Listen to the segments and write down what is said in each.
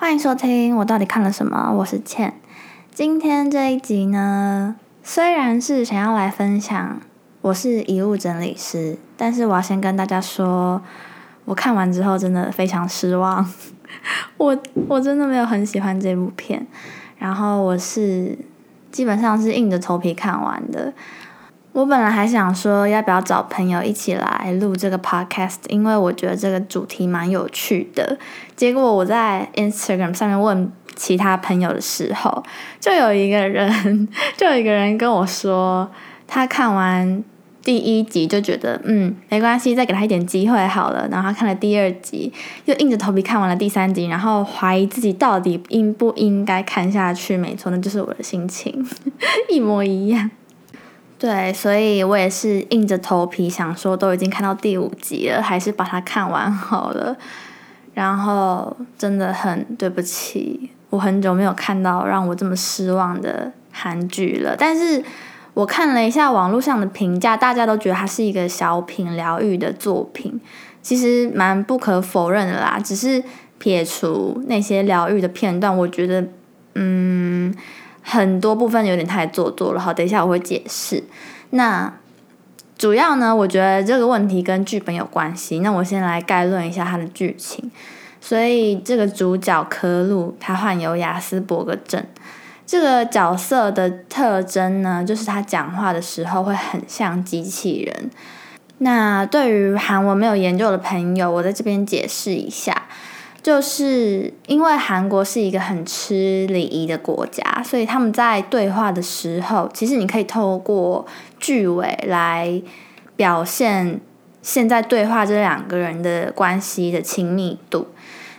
欢迎收听，我到底看了什么？我是倩。今天这一集呢，虽然是想要来分享我是遗物整理师，但是我要先跟大家说，我看完之后真的非常失望。我我真的没有很喜欢这部片，然后我是基本上是硬着头皮看完的。我本来还想说要不要找朋友一起来录这个 podcast，因为我觉得这个主题蛮有趣的。结果我在 Instagram 上面问其他朋友的时候，就有一个人，就有一个人跟我说，他看完第一集就觉得嗯没关系，再给他一点机会好了。然后他看了第二集，又硬着头皮看完了第三集，然后怀疑自己到底应不应该看下去。没错，那就是我的心情，一模一样。对，所以我也是硬着头皮想说，都已经看到第五集了，还是把它看完好了。然后真的很对不起，我很久没有看到让我这么失望的韩剧了。但是我看了一下网络上的评价，大家都觉得它是一个小品疗愈的作品，其实蛮不可否认的啦。只是撇除那些疗愈的片段，我觉得，嗯。很多部分有点太做作了，好，等一下我会解释。那主要呢，我觉得这个问题跟剧本有关系。那我先来概论一下它的剧情。所以这个主角科鲁他患有雅斯伯格症，这个角色的特征呢，就是他讲话的时候会很像机器人。那对于韩文没有研究的朋友，我在这边解释一下。就是因为韩国是一个很吃礼仪的国家，所以他们在对话的时候，其实你可以透过句尾来表现现在对话这两个人的关系的亲密度。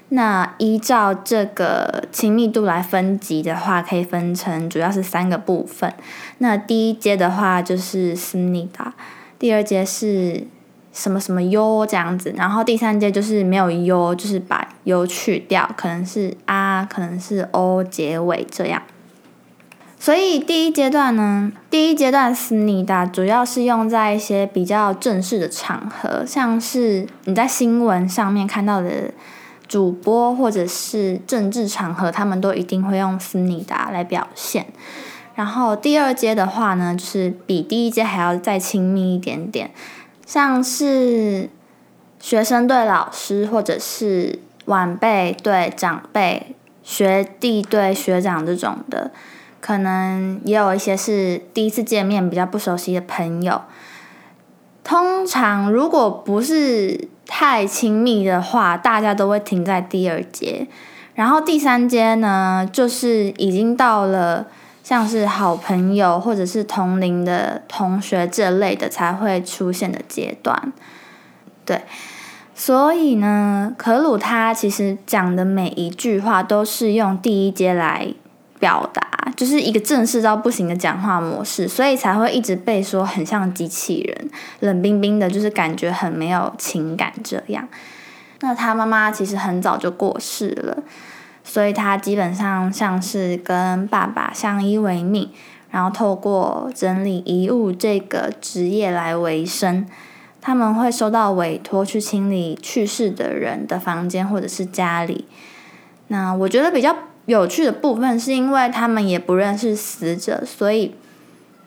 那依照这个亲密度来分级的话，可以分成主要是三个部分。那第一阶的话就是斯尼达，第二阶是。什么什么 u 这样子，然后第三阶就是没有 u，就是把 u 去掉，可能是啊，可能是 o 结尾这样。所以第一阶段呢，第一阶段思密达主要是用在一些比较正式的场合，像是你在新闻上面看到的主播或者是政治场合，他们都一定会用思密达来表现。然后第二阶的话呢，就是比第一阶还要再亲密一点点。像是学生对老师，或者是晚辈对长辈、学弟对学长这种的，可能也有一些是第一次见面比较不熟悉的朋友。通常如果不是太亲密的话，大家都会停在第二节，然后第三节呢，就是已经到了。像是好朋友或者是同龄的同学这类的才会出现的阶段，对，所以呢，可鲁他其实讲的每一句话都是用第一阶来表达，就是一个正式到不行的讲话模式，所以才会一直被说很像机器人，冷冰冰的，就是感觉很没有情感这样。那他妈妈其实很早就过世了。所以他基本上像是跟爸爸相依为命，然后透过整理遗物这个职业来维生。他们会收到委托去清理去世的人的房间或者是家里。那我觉得比较有趣的部分是因为他们也不认识死者，所以。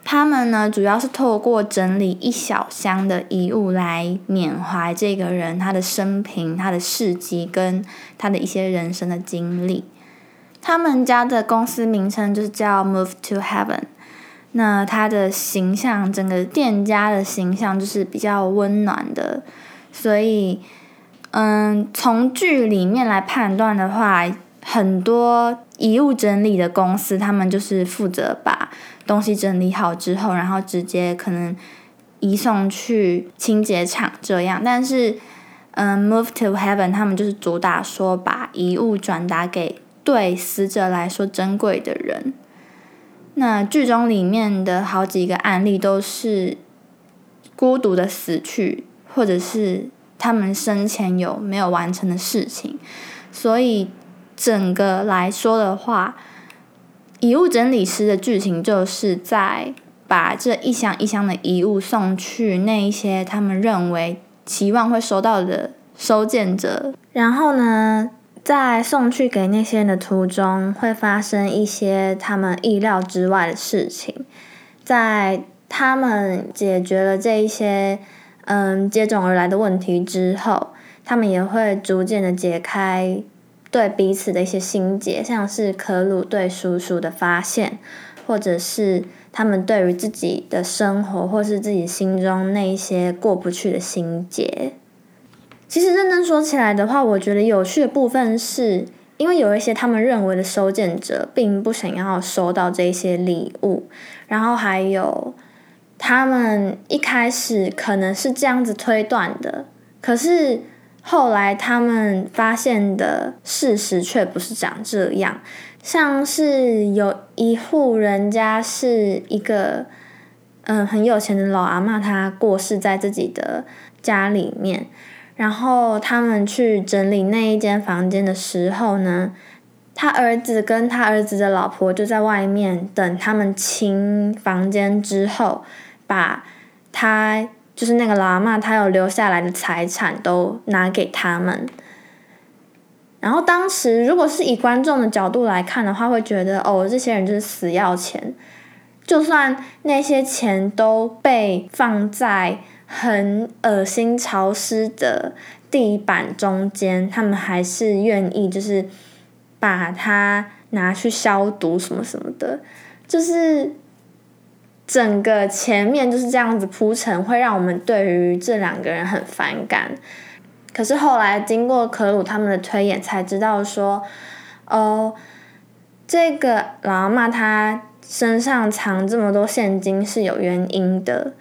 他们呢，主要是透过整理一小箱的遗物来缅怀这个人他的生平、他的事迹跟他的一些人生的经历。他们家的公司名称就是叫 Move to Heaven。那他的形象，整个店家的形象就是比较温暖的。所以，嗯，从剧里面来判断的话，很多遗物整理的公司，他们就是负责把。东西整理好之后，然后直接可能移送去清洁厂这样。但是，嗯，Move to Heaven 他们就是主打说把遗物转达给对死者来说珍贵的人。那剧中里面的好几个案例都是孤独的死去，或者是他们生前有没有完成的事情。所以整个来说的话。遗物整理师的剧情就是在把这一箱一箱的遗物送去那一些他们认为期望会收到的收件者，然后呢，在送去给那些人的途中，会发生一些他们意料之外的事情。在他们解决了这一些嗯接踵而来的问题之后，他们也会逐渐的解开对彼此的一些心结，像是可鲁对叔叔的发现，或者是他们对于自己的生活，或是自己心中那一些过不去的心结。其实认真说起来的话，我觉得有趣的部分是，因为有一些他们认为的收件者并不想要收到这些礼物，然后还有他们一开始可能是这样子推断的，可是后来他们发现的事实却不是长这样，像是有一户人家是一个嗯很有钱的老阿嬷，她过世在自己的家里面。然后他们去整理那一间房间的时候呢，他儿子跟他儿子的老婆就在外面等他们清房间之后，把他就是那个喇嘛他有留下来的财产都拿给他们。然后当时如果是以观众的角度来看的话，会觉得哦，这些人就是死要钱，就算那些钱都被放在。很恶心、潮湿的地板中间，他们还是愿意就是把它拿去消毒什么什么的，就是整个前面就是这样子铺陈，会让我们对于这两个人很反感。可是后来经过可鲁他们的推演，才知道说，哦，这个老阿妈她身上藏这么多现金是有原因的。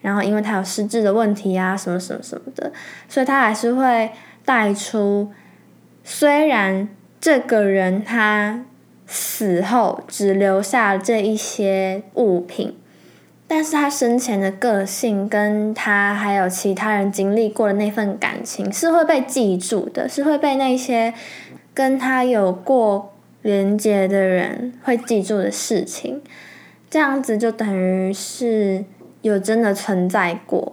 然后，因为她有失智的问题啊，什么什么什么的，所以她还是会带出。虽然这个人他死后只留下这一些物品，但是他生前的个性跟他还有其他人经历过的那份感情是会被记住的，是会被那些跟他有过连接的人会记住的事情。这样子就等于是。有真的存在过，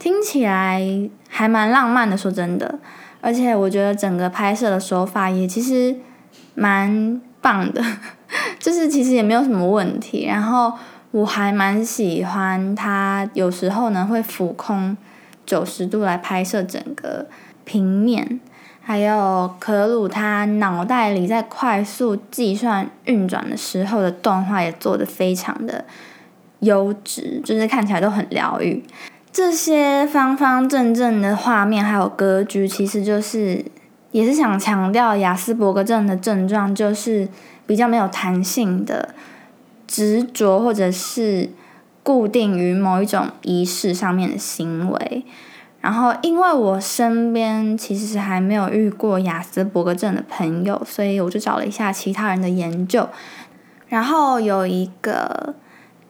听起来还蛮浪漫的。说真的，而且我觉得整个拍摄的手法也其实蛮棒的，就是其实也没有什么问题。然后我还蛮喜欢他有时候呢会俯空九十度来拍摄整个平面，还有可鲁他脑袋里在快速计算运转的时候的动画也做得非常的。优质就是看起来都很疗愈，这些方方正正的画面还有格局，其实就是也是想强调雅斯伯格症的症状，就是比较没有弹性的执着，或者是固定于某一种仪式上面的行为。然后，因为我身边其实还没有遇过雅斯伯格症的朋友，所以我就找了一下其他人的研究，然后有一个。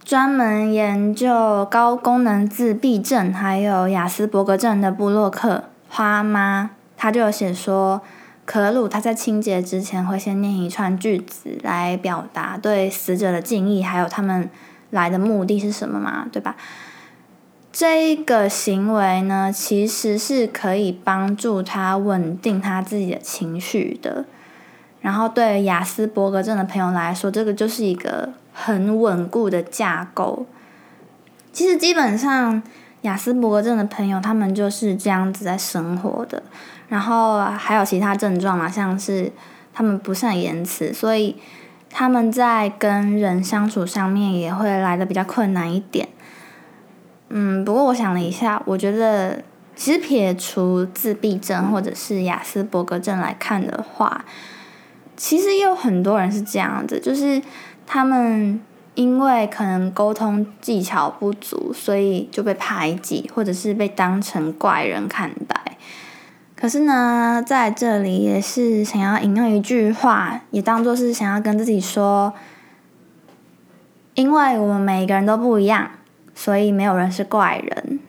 专门研究高功能自闭症还有雅斯伯格症的布洛克花妈，他就有写说，可鲁他在清洁之前会先念一串句子来表达对死者的敬意，还有他们来的目的是什么嘛，对吧？这个行为呢，其实是可以帮助他稳定他自己的情绪的。然后对雅斯伯格症的朋友来说，这个就是一个。很稳固的架构。其实基本上，雅斯伯格症的朋友他们就是这样子在生活的。然后还有其他症状嘛，像是他们不善言辞，所以他们在跟人相处上面也会来的比较困难一点。嗯，不过我想了一下，我觉得其实撇除自闭症或者是雅斯伯格症来看的话，其实也有很多人是这样子，就是。他们因为可能沟通技巧不足，所以就被排挤，或者是被当成怪人看待。可是呢，在这里也是想要引用一句话，也当做是想要跟自己说：，因为我们每个人都不一样，所以没有人是怪人。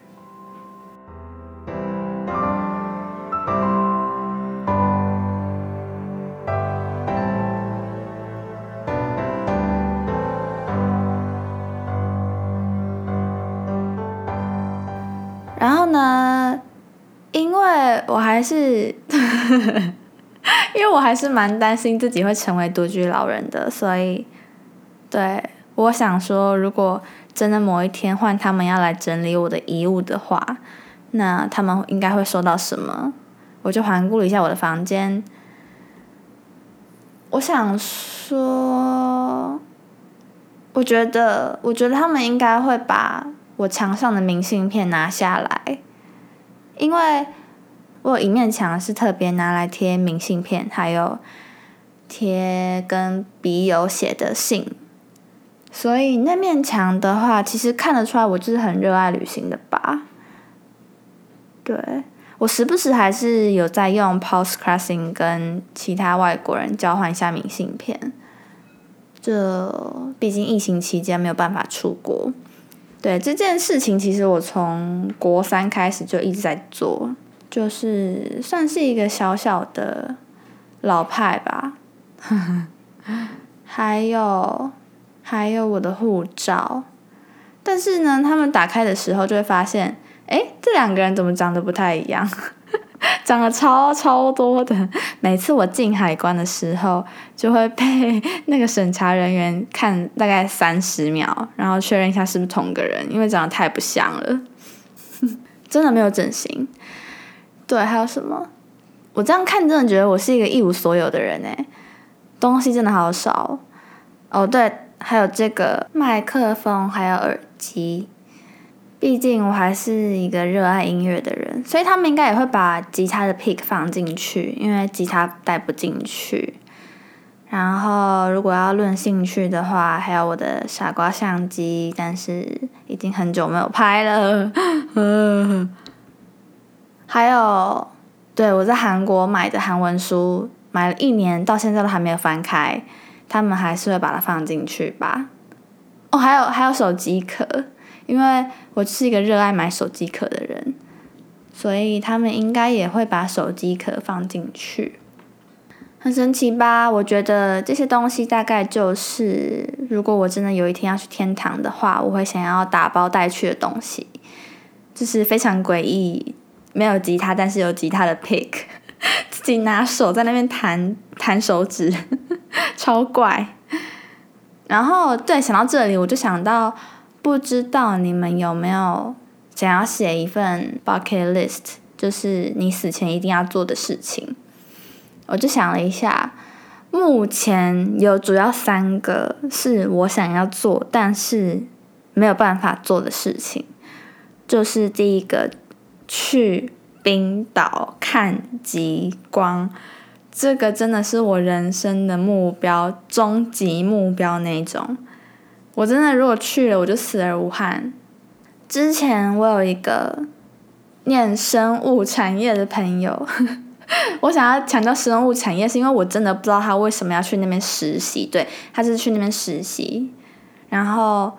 还是 因为我还是蛮担心自己会成为独居老人的，所以对我想说，如果真的某一天换他们要来整理我的遗物的话，那他们应该会收到什么？我就环顾了一下我的房间，我想说，我觉得，我觉得他们应该会把我墙上的明信片拿下来，因为。我有一面墙是特别拿来贴明信片，还有贴跟笔友写的信，所以那面墙的话，其实看得出来我就是很热爱旅行的吧。对我时不时还是有在用 Postcrossing 跟其他外国人交换一下明信片，这毕竟疫情期间没有办法出国。对这件事情，其实我从国三开始就一直在做。就是算是一个小小的老派吧，还有还有我的护照，但是呢，他们打开的时候就会发现，哎，这两个人怎么长得不太一样？长得超超多的。每次我进海关的时候，就会被那个审查人员看大概三十秒，然后确认一下是不是同个人，因为长得太不像了，真的没有整形。对，还有什么？我这样看，真的觉得我是一个一无所有的人哎，东西真的好少。哦，对，还有这个麦克风，还有耳机。毕竟我还是一个热爱音乐的人，所以他们应该也会把吉他的 pick 放进去，因为吉他带不进去。然后，如果要论兴趣的话，还有我的傻瓜相机，但是已经很久没有拍了。还有，对我在韩国买的韩文书，买了一年到现在都还没有翻开，他们还是会把它放进去吧。哦，还有还有手机壳，因为我是一个热爱买手机壳的人，所以他们应该也会把手机壳放进去。很神奇吧？我觉得这些东西大概就是，如果我真的有一天要去天堂的话，我会想要打包带去的东西，就是非常诡异。没有吉他，但是有吉他的 pick，自己拿手在那边弹弹手指，超怪。然后对，想到这里，我就想到，不知道你们有没有想要写一份 bucket list，就是你死前一定要做的事情。我就想了一下，目前有主要三个是我想要做，但是没有办法做的事情，就是第一个。去冰岛看极光，这个真的是我人生的目标，终极目标那种。我真的如果去了，我就死而无憾。之前我有一个念生物产业的朋友，我想要强调生物产业，是因为我真的不知道他为什么要去那边实习。对他是去那边实习，然后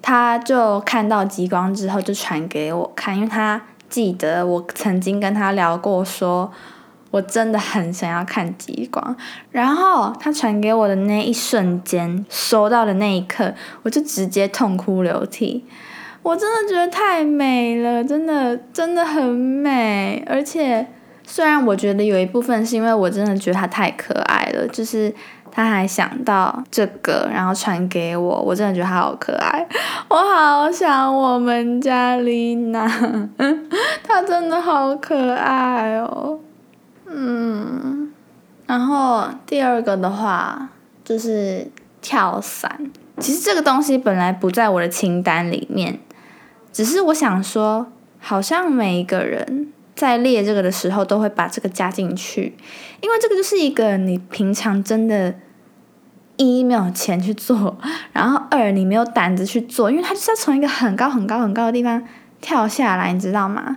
他就看到极光之后，就传给我看，因为他。记得我曾经跟他聊过，说我真的很想要看极光。然后他传给我的那一瞬间，收到的那一刻，我就直接痛哭流涕。我真的觉得太美了，真的真的很美。而且虽然我觉得有一部分是因为我真的觉得他太可爱了，就是。他还想到这个，然后传给我，我真的觉得他好可爱，我好想我们家丽娜，她真的好可爱哦，嗯，然后第二个的话就是跳伞，其实这个东西本来不在我的清单里面，只是我想说，好像每一个人。在列这个的时候，都会把这个加进去，因为这个就是一个你平常真的，一没有钱去做，然后二你没有胆子去做，因为他就是要从一个很高很高很高的地方跳下来，你知道吗？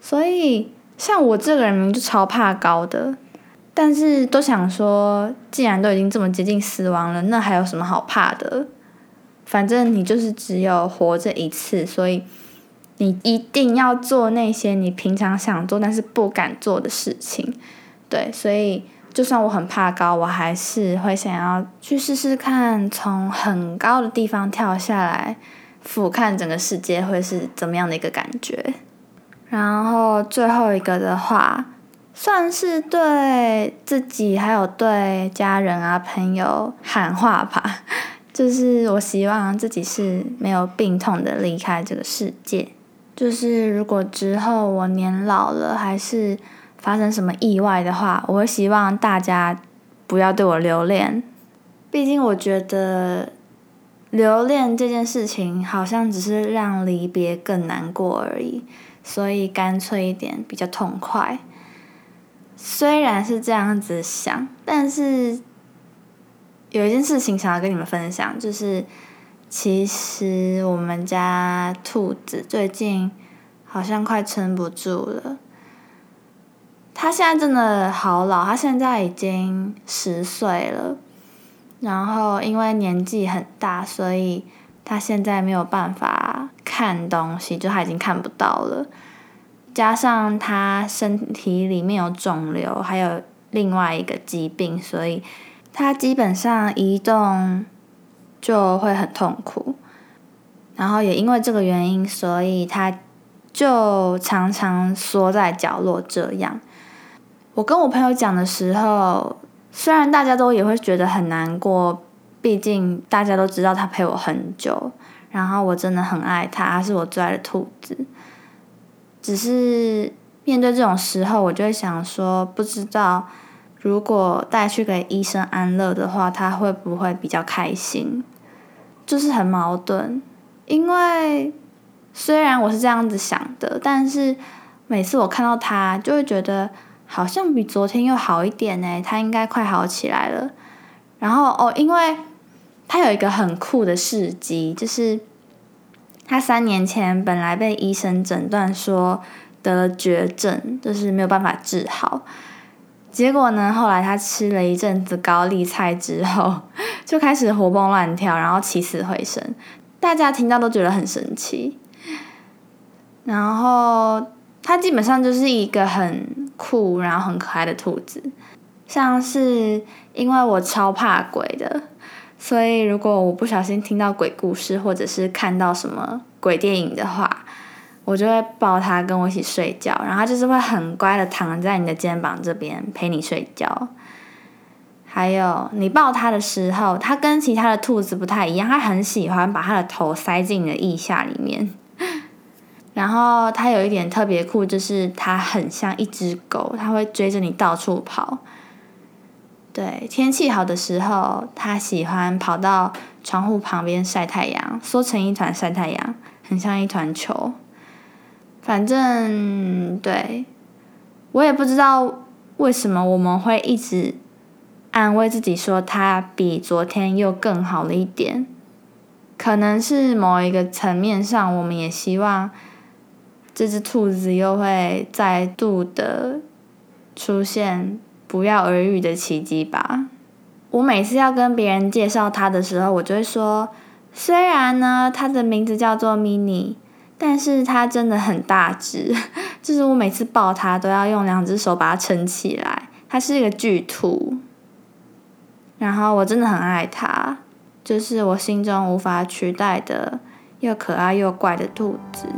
所以像我这个人就超怕高的，但是都想说，既然都已经这么接近死亡了，那还有什么好怕的？反正你就是只有活着一次，所以。你一定要做那些你平常想做但是不敢做的事情，对，所以就算我很怕高，我还是会想要去试试看，从很高的地方跳下来，俯瞰整个世界会是怎么样的一个感觉。然后最后一个的话算是对自己还有对家人啊朋友喊话吧。就是我希望自己是没有病痛的离开这个世界。就是如果之后我年老了，还是发生什么意外的话，我会希望大家不要对我留恋。毕竟我觉得留恋这件事情好像只是让离别更难过而已，所以干脆一点比较痛快。虽然是这样子想，但是。有一件事情想要跟你们分享，就是其实我们家兔子最近好像快撑不住了。他现在真的好老，他现在已经十岁了。然后因为年纪很大，所以他现在没有办法看东西，就他已经看不到了。加上他身体里面有肿瘤，还有另外一个疾病，所以。他基本上移动就会很痛苦，然后也因为这个原因，所以他就常常缩在角落这样。我跟我朋友讲的时候，虽然大家都也会觉得很难过，毕竟大家都知道他陪我很久，然后我真的很爱它，它是我最爱的兔子。只是面对这种时候，我就会想说，不知道。如果带去给医生安乐的话，他会不会比较开心？就是很矛盾，因为虽然我是这样子想的，但是每次我看到他，就会觉得好像比昨天又好一点呢。他应该快好起来了。然后哦，因为他有一个很酷的事迹，就是他三年前本来被医生诊断说得绝症，就是没有办法治好。结果呢？后来他吃了一阵子高丽菜之后，就开始活蹦乱跳，然后起死回生。大家听到都觉得很神奇。然后他基本上就是一个很酷，然后很可爱的兔子。像是因为我超怕鬼的，所以如果我不小心听到鬼故事，或者是看到什么鬼电影的话，我就会抱它跟我一起睡觉，然后它就是会很乖的躺在你的肩膀这边陪你睡觉。还有你抱它的时候，它跟其他的兔子不太一样，它很喜欢把它的头塞进你的腋下里面。然后它有一点特别酷，就是它很像一只狗，它会追着你到处跑。对，天气好的时候，它喜欢跑到窗户旁边晒太阳，缩成一团晒太阳，很像一团球。反正对，我也不知道为什么我们会一直安慰自己说它比昨天又更好了一点。可能是某一个层面上，我们也希望这只兔子又会再度的出现不药而愈的奇迹吧。我每次要跟别人介绍它的时候，我就会说，虽然呢，它的名字叫做 Mini。但是它真的很大只，就是我每次抱它都要用两只手把它撑起来。它是一个巨兔，然后我真的很爱它，就是我心中无法取代的又可爱又怪的兔子。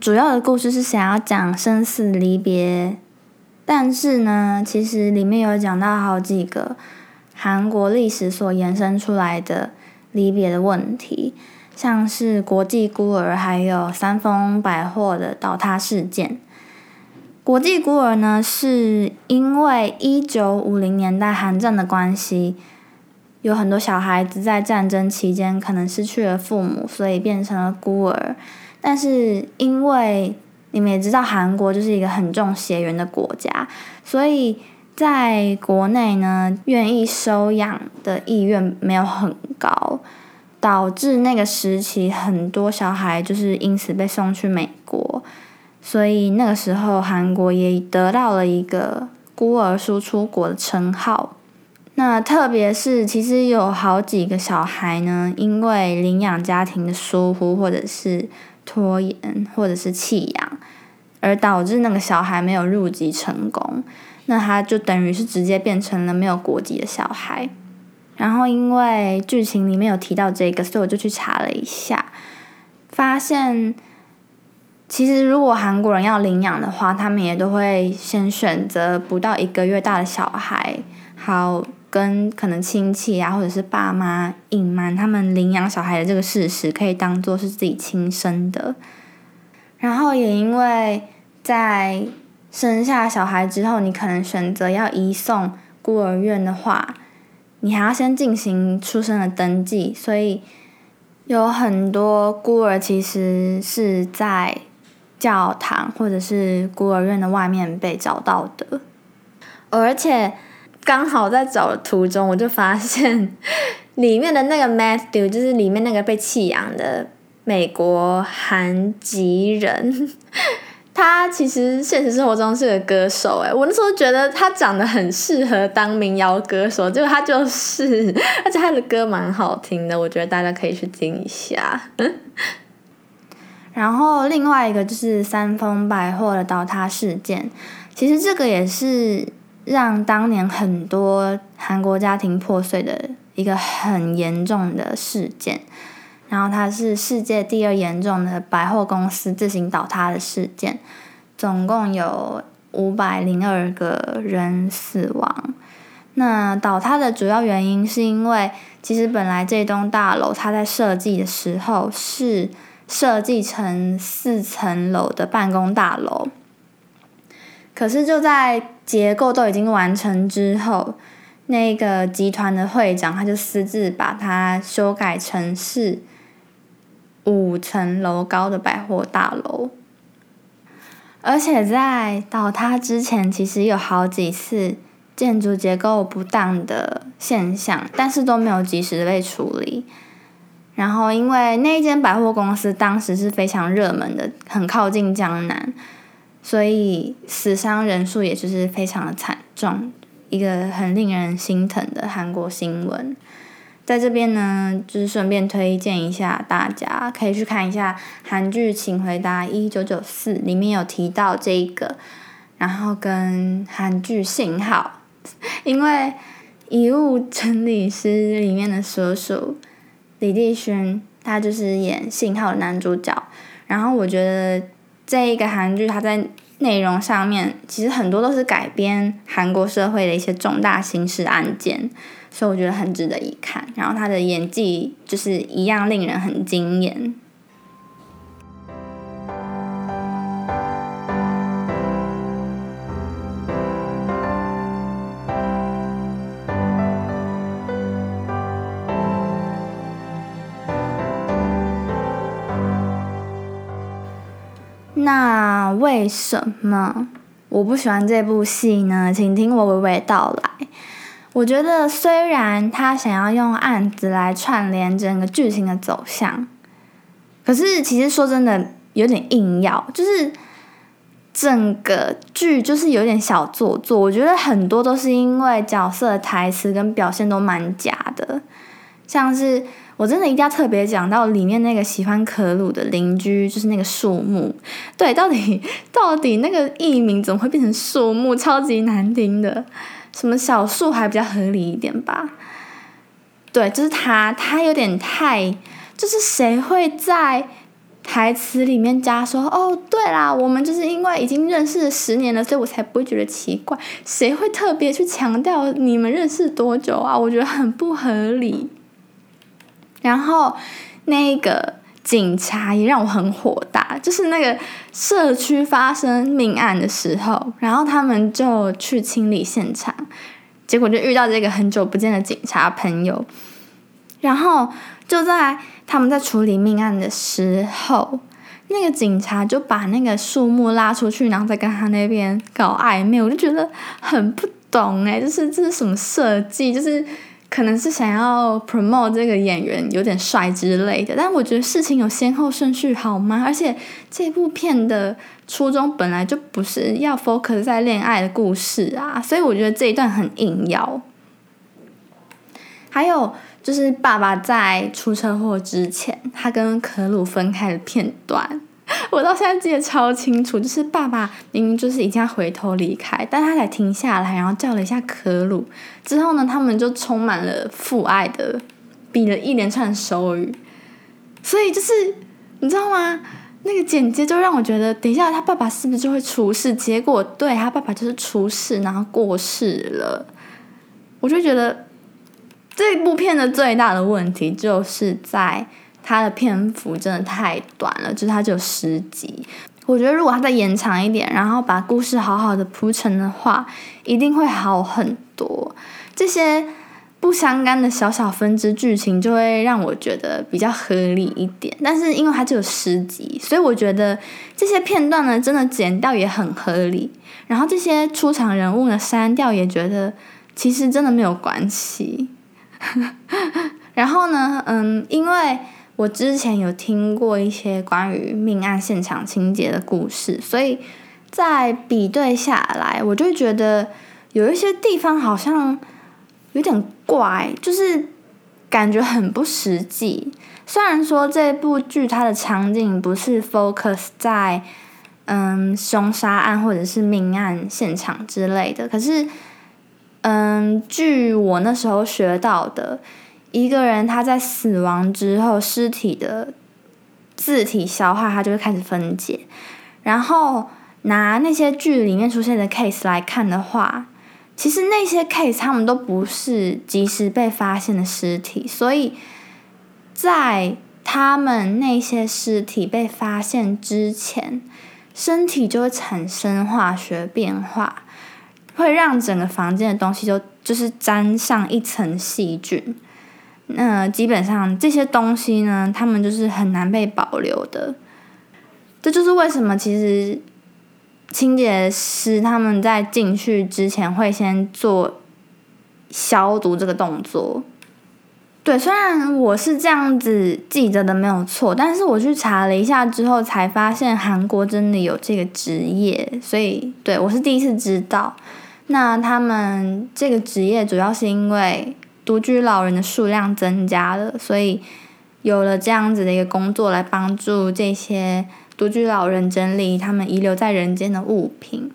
主要的故事是想要讲生死离别，但是呢，其实里面有讲到好几个韩国历史所延伸出来的离别的问题，像是国际孤儿，还有三丰百货的倒塌事件。国际孤儿呢，是因为一九五零年代韩战的关系，有很多小孩子在战争期间可能失去了父母，所以变成了孤儿。但是因为你们也知道，韩国就是一个很重血缘的国家，所以在国内呢，愿意收养的意愿没有很高，导致那个时期很多小孩就是因此被送去美国，所以那个时候韩国也得到了一个孤儿输出国的称号。那特别是其实有好几个小孩呢，因为领养家庭的疏忽或者是拖延或者是弃养，而导致那个小孩没有入籍成功。那他就等于是直接变成了没有国籍的小孩。然后因为剧情里面有提到这个，所以我就去查了一下，发现其实如果韩国人要领养的话，他们也都会先选择不到一个月大的小孩，好跟可能亲戚啊或者是爸妈隐瞒他们领养小孩的这个事实，可以当做是自己亲生的。然后也因为在生下小孩之后，你可能选择要移送孤儿院的话，你还要先进行出生的登记，所以有很多孤儿其实是在教堂或者是孤儿院的外面被找到的，而且刚好在找的途中，我就发现 里面的那个 Matthew 就是里面那个被弃养的美国韩籍人。他其实现实生活中是个歌手，哎，我那时候觉得他长得很适合当民谣歌手，结果他就是，而且他的歌蛮好听的，我觉得大家可以去听一下。然后另外一个就是三丰百货的倒塌事件，其实这个也是让当年很多韩国家庭破碎的一个很严重的事件。然后它是世界第二严重的百货公司自行倒塌的事件，总共有五百零二个人死亡。那倒塌的主要原因是因为，其实本来这栋大楼它在设计的时候是设计成四层楼的办公大楼，可是就在结构都已经完成之后，那个集团的会长他就私自把它修改成是。五层楼高的百货大楼，而且在倒塌之前，其实有好几次建筑结构不当的现象，但是都没有及时被处理。然后，因为那间百货公司当时是非常热门的，很靠近江南，所以死伤人数也就是非常的惨重，一个很令人心疼的韩国新闻。在这边呢，就是顺便推荐一下，大家可以去看一下韩剧《请回答一九九四》，里面有提到这个，然后跟韩剧《信号》，因为遗物整理师里面的所属李帝勋，他就是演《信号》的男主角，然后我觉得这一个韩剧，它在内容上面其实很多都是改编韩国社会的一些重大刑事案件。所以我觉得很值得一看，然后他的演技就是一样令人很惊艳。那为什么我不喜欢这部戏呢？请听我娓娓道来。我觉得虽然他想要用案子来串联整个剧情的走向，可是其实说真的有点硬要，就是整个剧就是有点小做作。我觉得很多都是因为角色的台词跟表现都蛮假的，像是我真的一定要特别讲到里面那个喜欢可鲁的邻居，就是那个树木，对，到底到底那个艺名怎么会变成树木，超级难听的。什么小树还比较合理一点吧？对，就是他，他有点太，就是谁会在台词里面加说哦，对啦，我们就是因为已经认识十年了，所以我才不会觉得奇怪。谁会特别去强调你们认识多久啊？我觉得很不合理。然后那个。警察也让我很火大，就是那个社区发生命案的时候，然后他们就去清理现场，结果就遇到这个很久不见的警察朋友，然后就在他们在处理命案的时候，那个警察就把那个树木拉出去，然后再跟他那边搞暧昧，我就觉得很不懂哎，就是这是什么设计，就是。可能是想要 promote 这个演员有点帅之类的，但我觉得事情有先后顺序好吗？而且这部片的初衷本来就不是要 focus 在恋爱的故事啊，所以我觉得这一段很硬要。还有就是爸爸在出车祸之前，他跟可鲁分开的片段，我到现在记得超清楚，就是爸爸明明就是已经要回头离开，但他才停下来，然后叫了一下可鲁，之后呢，他们就充满了父爱的，比了一连串手语，所以就是你知道吗？那个剪接就让我觉得，等一下他爸爸是不是就会出事？结果对他爸爸就是出事，然后过世了。我就觉得这部片的最大的问题就是在它的篇幅真的太短了，就是它只有十集。我觉得如果它再延长一点，然后把故事好好的铺成的话，一定会好很多。这些。不相干的小小分支剧情就会让我觉得比较合理一点，但是因为它只有十集，所以我觉得这些片段呢，真的剪掉也很合理。然后这些出场人物呢，删掉也觉得其实真的没有关系。然后呢，嗯，因为我之前有听过一些关于命案现场情节的故事，所以在比对下来，我就觉得有一些地方好像。有点怪，就是感觉很不实际。虽然说这部剧它的场景不是 focus 在嗯凶杀案或者是命案现场之类的，可是嗯，据我那时候学到的，一个人他在死亡之后，尸体的自体消化，它就会开始分解。然后拿那些剧里面出现的 case 来看的话。其实那些 case 他们都不是及时被发现的尸体，所以在他们那些尸体被发现之前，身体就会产生化学变化，会让整个房间的东西就就是沾上一层细菌。那基本上这些东西呢，他们就是很难被保留的。这就是为什么其实。清洁师他们在进去之前会先做消毒这个动作。对，虽然我是这样子记着的没有错，但是我去查了一下之后才发现韩国真的有这个职业，所以对我是第一次知道。那他们这个职业主要是因为独居老人的数量增加了，所以有了这样子的一个工作来帮助这些。独居老人整理他们遗留在人间的物品，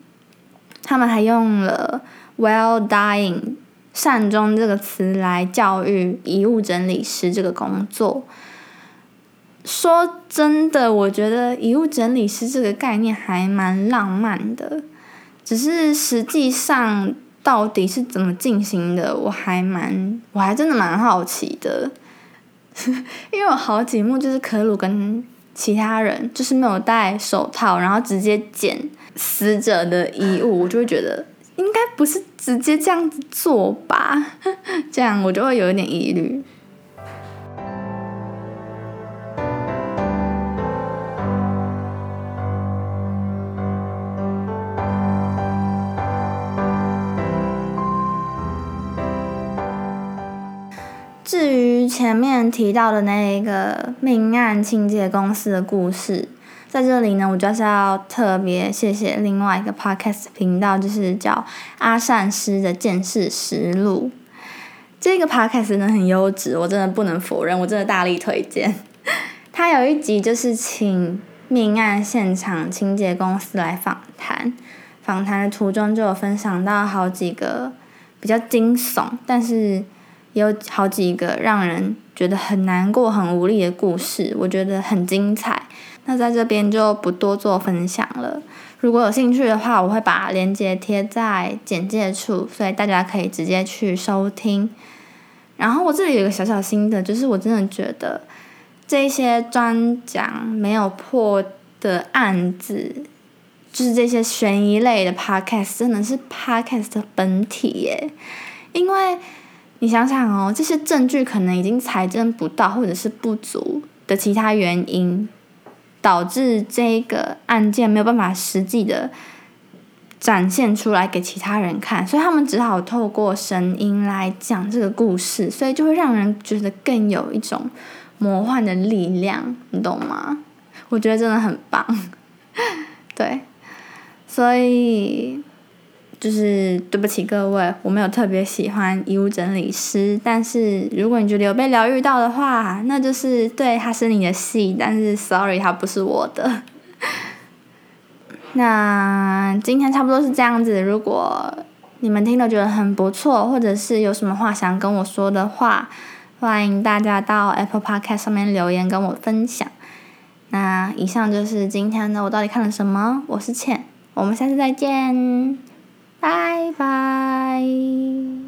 他们还用了 “well dying” 善终这个词来教育遗物整理师这个工作。说真的，我觉得遗物整理师这个概念还蛮浪漫的，只是实际上到底是怎么进行的，我还蛮我还真的蛮好奇的，因为我好几幕就是可鲁跟。其他人就是没有戴手套，然后直接捡死者的衣物，我就会觉得应该不是直接这样子做吧，这样我就会有一点疑虑。至于前面提到的那一个命案清洁公司的故事，在这里呢，我就是要特别谢谢另外一个 podcast 频道，就是叫阿善师的见识实录。这个 podcast 呢很优质，我真的不能否认，我真的大力推荐。他有一集就是请命案现场清洁公司来访谈，访谈的途中就有分享到好几个比较惊悚，但是。也有好几个让人觉得很难过、很无力的故事，我觉得很精彩。那在这边就不多做分享了。如果有兴趣的话，我会把链接贴在简介处，所以大家可以直接去收听。然后我这里有个小小心得，就是我真的觉得这些专讲没有破的案子，就是这些悬疑类的 podcast，真的是 podcast 的本体耶，因为。你想想哦，这些证据可能已经财政不到，或者是不足的其他原因，导致这个案件没有办法实际的展现出来给其他人看，所以他们只好透过声音来讲这个故事，所以就会让人觉得更有一种魔幻的力量，你懂吗？我觉得真的很棒，对，所以。就是对不起各位，我没有特别喜欢遗物整理师，但是如果你觉得有被疗愈到的话，那就是对他是你的戏，但是 sorry，他不是我的。那今天差不多是这样子。如果你们听了觉得很不错，或者是有什么话想跟我说的话，欢迎大家到 Apple Podcast 上面留言跟我分享。那以上就是今天的我到底看了什么？我是倩，我们下次再见，拜拜。